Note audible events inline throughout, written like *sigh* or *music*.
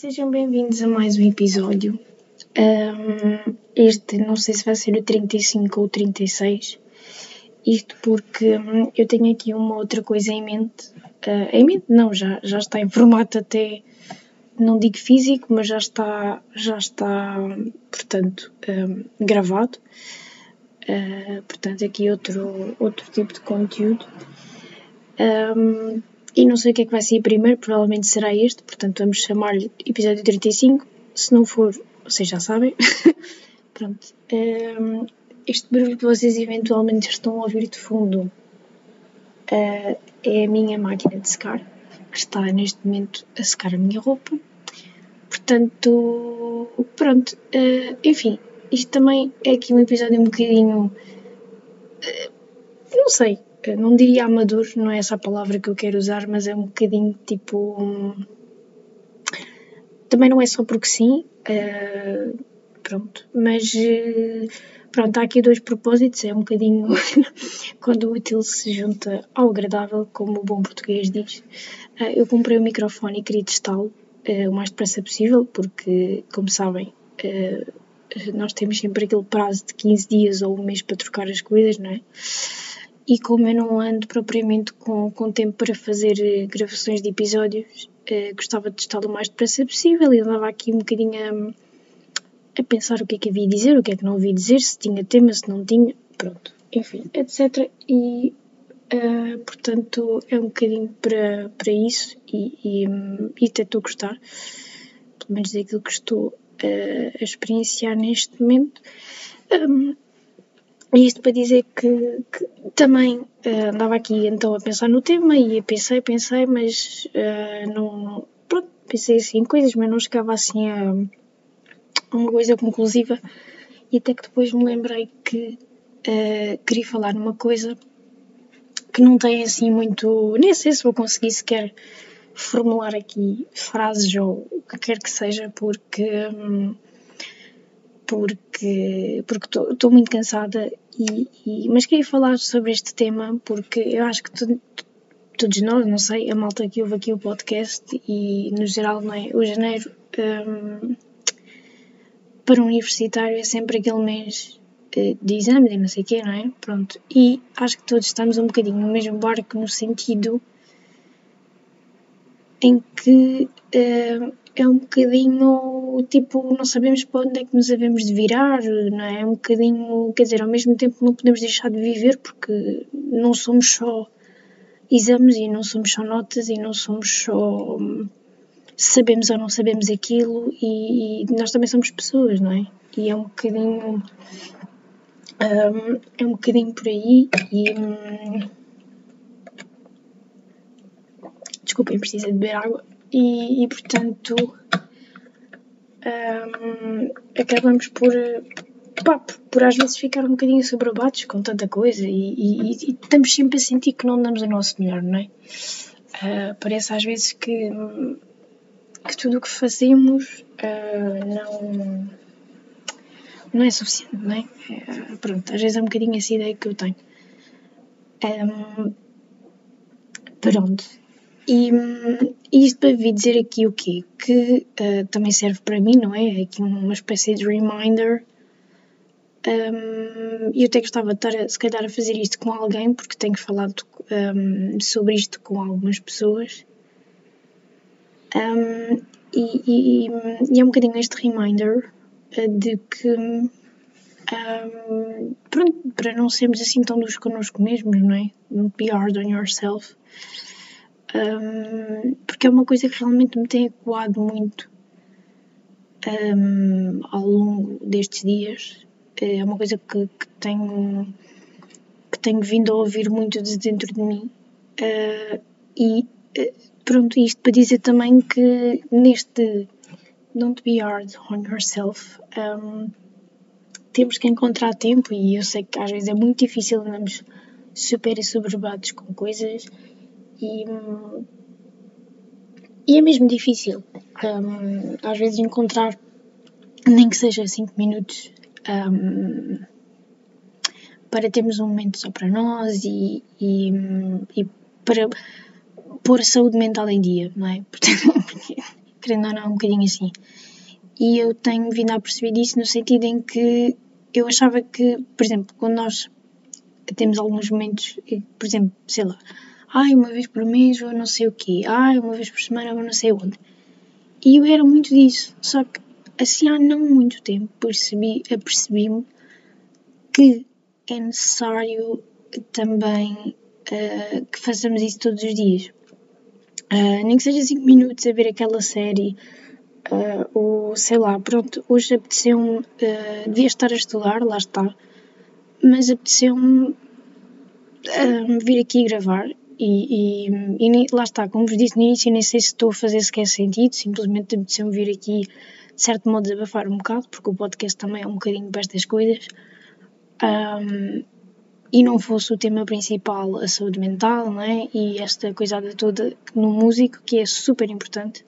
Sejam bem-vindos a mais um episódio. Um, este não sei se vai ser o 35 ou o 36. Isto porque hum, eu tenho aqui uma outra coisa em mente. Uh, em mente não, já, já está em formato até, não digo físico, mas já está, já está portanto, um, gravado. Uh, portanto, aqui outro, outro tipo de conteúdo. Um, e não sei o que é que vai sair primeiro, provavelmente será este, portanto vamos chamar-lhe episódio 35. Se não for, vocês já sabem. *laughs* Pronto. Um, este barulho que vocês eventualmente estão a ouvir de fundo uh, é a minha máquina de secar, que está neste momento a secar a minha roupa. Portanto, pronto. Uh, enfim, isto também é aqui um episódio um bocadinho. Uh, não sei, não diria amador, não é essa a palavra que eu quero usar, mas é um bocadinho tipo. Hum, também não é só porque sim, uh, pronto, mas uh, pronto, há aqui dois propósitos, é um bocadinho *laughs* quando o útil se junta ao agradável, como o bom português diz. Uh, eu comprei o um microfone e queria testá-lo o mais depressa possível, porque, como sabem, nós temos sempre aquele prazo de 15 dias ou um mês para trocar as coisas, não é? E como eu não ando propriamente com, com tempo para fazer eh, gravações de episódios, eh, gostava de testá-lo o mais depressa possível e andava aqui um bocadinho a, a, pensar o que é que havia de dizer, o que é que não havia de dizer, se tinha tema, se não tinha, pronto, enfim, etc. E, uh, portanto, é um bocadinho para, para isso e, e, e até estou a gostar, pelo menos daquilo que estou uh, a experienciar neste momento. Um, e isto para dizer que, que também uh, andava aqui então a pensar no tema e pensei, pensei, mas uh, não, pronto, pensei assim em coisas, mas não chegava assim a, uma coisa conclusiva. E até que depois me lembrei que uh, queria falar numa coisa que não tem assim muito. Nem sei se vou conseguir sequer formular aqui frases ou o que quer que seja, porque. Um, porque estou muito cansada e, e, mas queria falar sobre este tema porque eu acho que tu, todos nós, não sei, a malta que ouve aqui o podcast e no geral, não é? O janeiro um, para um universitário é sempre aquele mês eh, de exames e não sei o quê, não é? Pronto. E acho que todos estamos um bocadinho no mesmo barco no sentido em que uh, é um bocadinho tipo, não sabemos para onde é que nos devemos de virar, não é? É um bocadinho, quer dizer, ao mesmo tempo não podemos deixar de viver porque não somos só exames e não somos só notas e não somos só sabemos ou não sabemos aquilo e, e nós também somos pessoas, não é? E é um bocadinho um, é um bocadinho por aí e hum, desculpem, preciso de beber água e, e portanto um, acabamos por, pá, por às vezes ficar um bocadinho sobrebates com tanta coisa e, e, e, estamos sempre a sentir que não damos o nosso melhor, não é? Uh, parece às vezes que, que tudo o que fazemos uh, não, não é suficiente, não é? Uh, pronto, às vezes é um bocadinho essa ideia que eu tenho. Um, pronto, e, isto para vir dizer aqui o quê? Que uh, também serve para mim, não é? Aqui uma espécie de reminder. Um, eu até gostava de estar, a, se calhar, a fazer isto com alguém, porque tenho falado um, sobre isto com algumas pessoas. Um, e, e, e, é um bocadinho este reminder uh, de que, pronto, para não sermos assim tão duros connosco mesmos, não é? Don't be hard on yourself porque é uma coisa que realmente me tem ecoado muito um, ao longo destes dias. É uma coisa que, que, tenho, que tenho vindo a ouvir muito de dentro de mim. Uh, e uh, pronto, isto para dizer também que neste Don't Be Hard on Yourself um, temos que encontrar tempo e eu sei que às vezes é muito difícil andamos super assoberbados com coisas e, e é mesmo difícil um, às vezes encontrar nem que seja 5 minutos um, para termos um momento só para nós e, e, e para pôr a saúde mental em dia, não é? *laughs* Porque querendo ou não, um bocadinho assim. E eu tenho vindo a perceber isso no sentido em que eu achava que, por exemplo, quando nós temos alguns momentos, por exemplo, sei lá, ai, uma vez por mês vou não sei o quê, ai, uma vez por semana vou não sei onde. E eu era muito disso, só que assim há não muito tempo percebi, apercebi-me que é necessário também uh, que façamos isso todos os dias. Uh, nem que seja 5 minutos a ver aquela série, uh, ou sei lá, pronto, hoje apeteceu-me, uh, devia estar a estudar, lá está, mas apeteceu-me vir aqui gravar e, e, e, lá está, como vos disse no início, nem sei se estou a fazer sequer sentido, simplesmente apeteceu-me vir aqui de certo modo desabafar um bocado, porque o podcast também é um bocadinho para estas coisas. Um, e não fosse o tema principal a saúde mental, não é? E esta coisada toda no músico, que é super importante.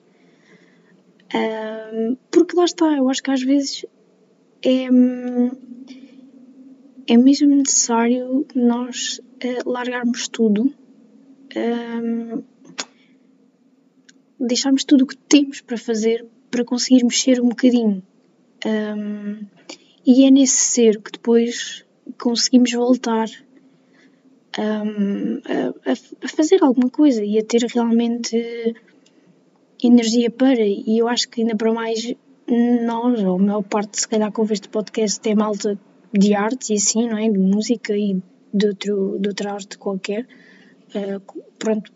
Um, porque lá está, eu acho que às vezes é, é mesmo necessário nós uh, largarmos tudo, deixarmos tudo o que temos para fazer para conseguir mexer um bocadinho. E é nesse ser que depois conseguimos voltar um, a, a, fazer alguma coisa e a ter realmente energia para. E eu acho que ainda para mais nós, ou a maior parte, se calhar, que ouve este podcast é malta de artes e assim, não é? De música e de, outro, de outra arte qualquer. Uh, pronto,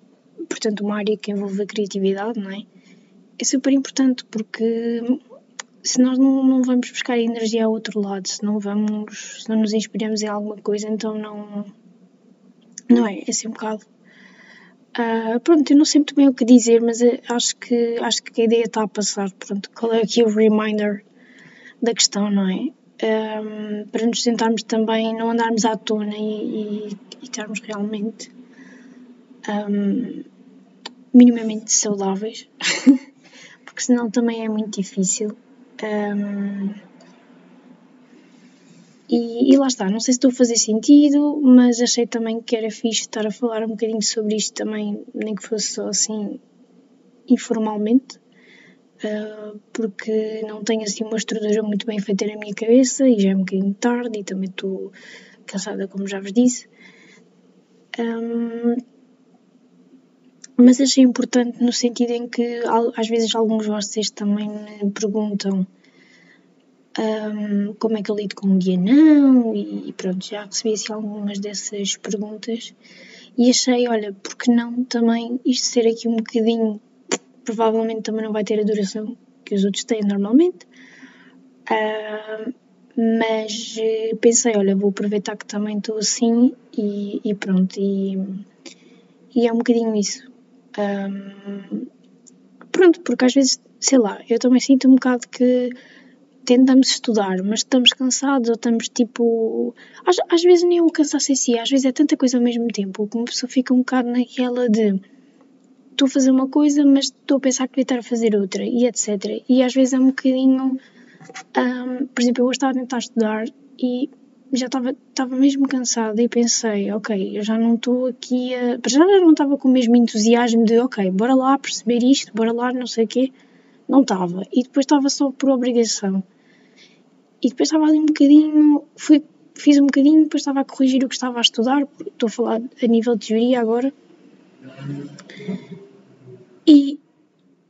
portanto, uma área que envolve a criatividade, não é? É super importante porque se nós não, não vamos buscar energia ao outro lado, se não vamos, se não nos inspiramos em alguma coisa, então não, não é? É assim um bocado. Uh, pronto, eu não sei muito bem o que dizer, mas acho que, acho que a ideia está a passar. Pronto, qual é aqui o reminder da questão, não é? Um, para nos tentarmos também não andarmos à tona e, e, e estarmos realmente um, minimamente saudáveis, *laughs* porque senão também é muito difícil. Um, e, e, lá está, não sei se estou a fazer sentido, mas achei também que era fixe estar a falar um bocadinho sobre isto também, nem que fosse só assim informalmente, uh, porque não tenho assim uma estrutura muito bem feita na minha cabeça e já é um bocadinho tarde e também estou cansada, como já vos disse. Um, mas achei importante no sentido em que às vezes alguns de vocês também me perguntam um, como é que eu lido com um dia não e pronto, já recebi assim, algumas dessas perguntas e achei, olha, porque não também isto ser aqui um bocadinho, provavelmente também não vai ter a duração que os outros têm normalmente, uh, mas eh, pensei, olha, vou aproveitar que também estou assim e, e pronto, e, e, é um bocadinho isso. Um, pronto, porque às vezes, sei lá, eu também sinto um bocado que tentamos estudar, mas estamos cansados ou estamos tipo. Às, às vezes nem é um cansaço em si, às vezes é tanta coisa ao mesmo tempo que uma pessoa fica um bocado naquela de estou a fazer uma coisa, mas estou a pensar que devia estar a fazer outra e etc. E às vezes é um bocadinho. Um, por exemplo, eu hoje estava a tentar estudar e já estava, mesmo cansada e pensei, ok, eu já não estou aqui a. Já não estava com o mesmo entusiasmo de, ok, bora lá perceber isto, bora lá, não sei o quê. Não estava. E depois estava só por obrigação. E depois estava ali um bocadinho, fui, fiz um bocadinho, depois estava a corrigir o que estava a estudar, estou a falar a nível de teoria agora. E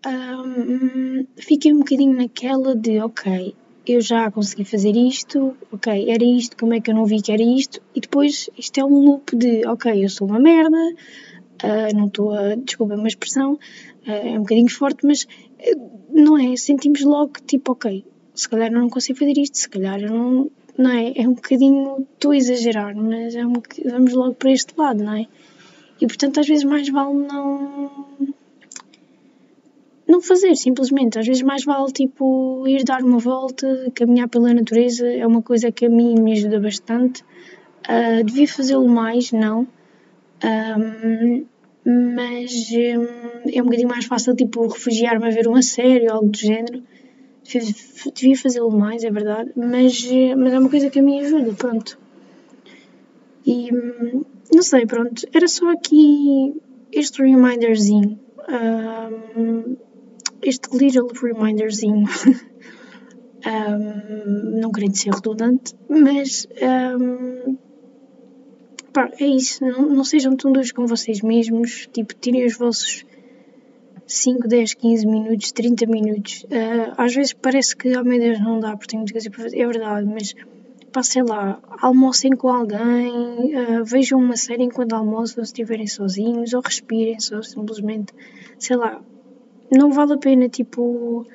um, fiquei um bocadinho naquela de, ok, eu já consegui fazer isto, ok, era isto, como é que eu não vi que era isto? E depois isto é um loop de, ok, eu sou uma merda, uh, não estou a, desculpa uma expressão, uh, é um bocadinho forte, mas uh, não é, sentimos logo tipo, ok, se calhar eu não consigo fazer isto, se calhar eu não. Não é? É um bocadinho. Estou a exagerar, mas é um, vamos logo para este lado, não é? E portanto, às vezes, mais vale não. Não fazer, simplesmente. Às vezes, mais vale tipo ir dar uma volta, caminhar pela natureza. É uma coisa que a mim me ajuda bastante. Uh, devia fazê-lo mais, não. Um, mas um, é um bocadinho mais fácil, tipo, refugiar-me a ver uma série ou algo do género devia fazê-lo mais, é verdade, mas, mas é uma coisa que a mim ajuda, pronto. E não sei, pronto, era só aqui este reminderzinho. Um, este little reminderzinho, *laughs* um, não querendo ser redundante, mas um, pá, é isso, não, não sejam tão duros com vocês mesmos, tipo, tirem os vossos 5, 10, 15 minutos, 30 minutos. Uh, às vezes parece que, oh meu Deus, não dá porque tenho muita coisa para fazer. É verdade, mas pá, sei lá, almocem com alguém, uh, vejam uma série enquanto almoçam se estiverem sozinhos, ou respirem só, simplesmente, sei lá, não vale a pena, tipo,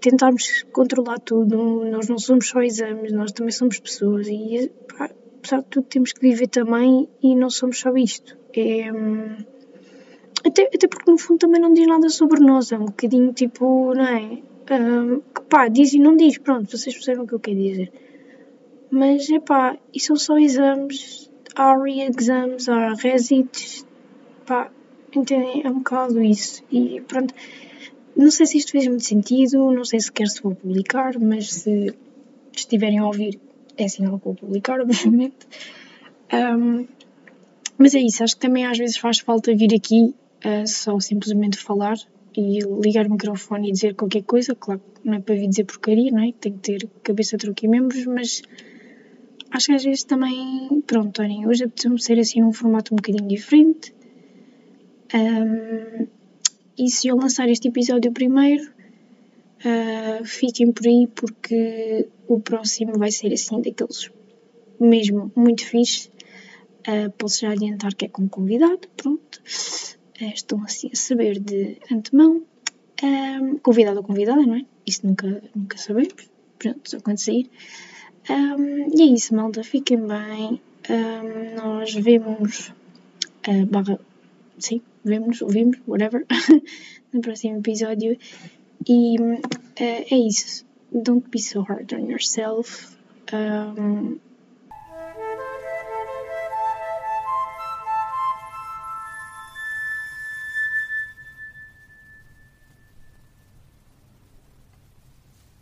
tentarmos controlar tudo, nós não somos só exames, nós também somos pessoas e, pá, apesar de tudo, temos que viver também e não somos só isto. É, hum, até, até porque no fundo também não diz nada sobre nós, é um bocadinho tipo, não é? Um, pá, diz e não diz, pronto, vocês percebem o que eu quero dizer. Mas é pá, e são só exames, há re-exams, há resits, pá, entendem? É um bocado isso. E pronto, não sei se isto fez muito sentido, não sei sequer se vou publicar, mas se estiverem a ouvir, é sinal que vou publicar, *laughs* obviamente. Um, mas é isso, acho que também às vezes faz falta vir aqui uh, só simplesmente falar e ligar o microfone e dizer qualquer coisa. Claro que não é para vir dizer porcaria, não é? Tem que ter cabeça, troca e membros, mas acho que às vezes também, pronto, olhem, hoje apeteceu-me ser assim num formato um bocadinho diferente. Um, e se eu lançar este episódio primeiro, uh, fiquem por aí porque o próximo vai ser assim daqueles mesmo muito fixe. Uh, posso já adiantar que é com convidado, pronto. Uh, estão assim a saber de antemão. Um, convidado ou convidada, não é? Isso nunca, nunca sabemos. Pronto, só quando sair. Um, e é isso, malta. Fiquem bem. Um, nós vemos. Uh, barra. Sim, vemos, ouvimos, whatever. *laughs* no próximo episódio. E uh, é isso. Don't be so hard on yourself. Um,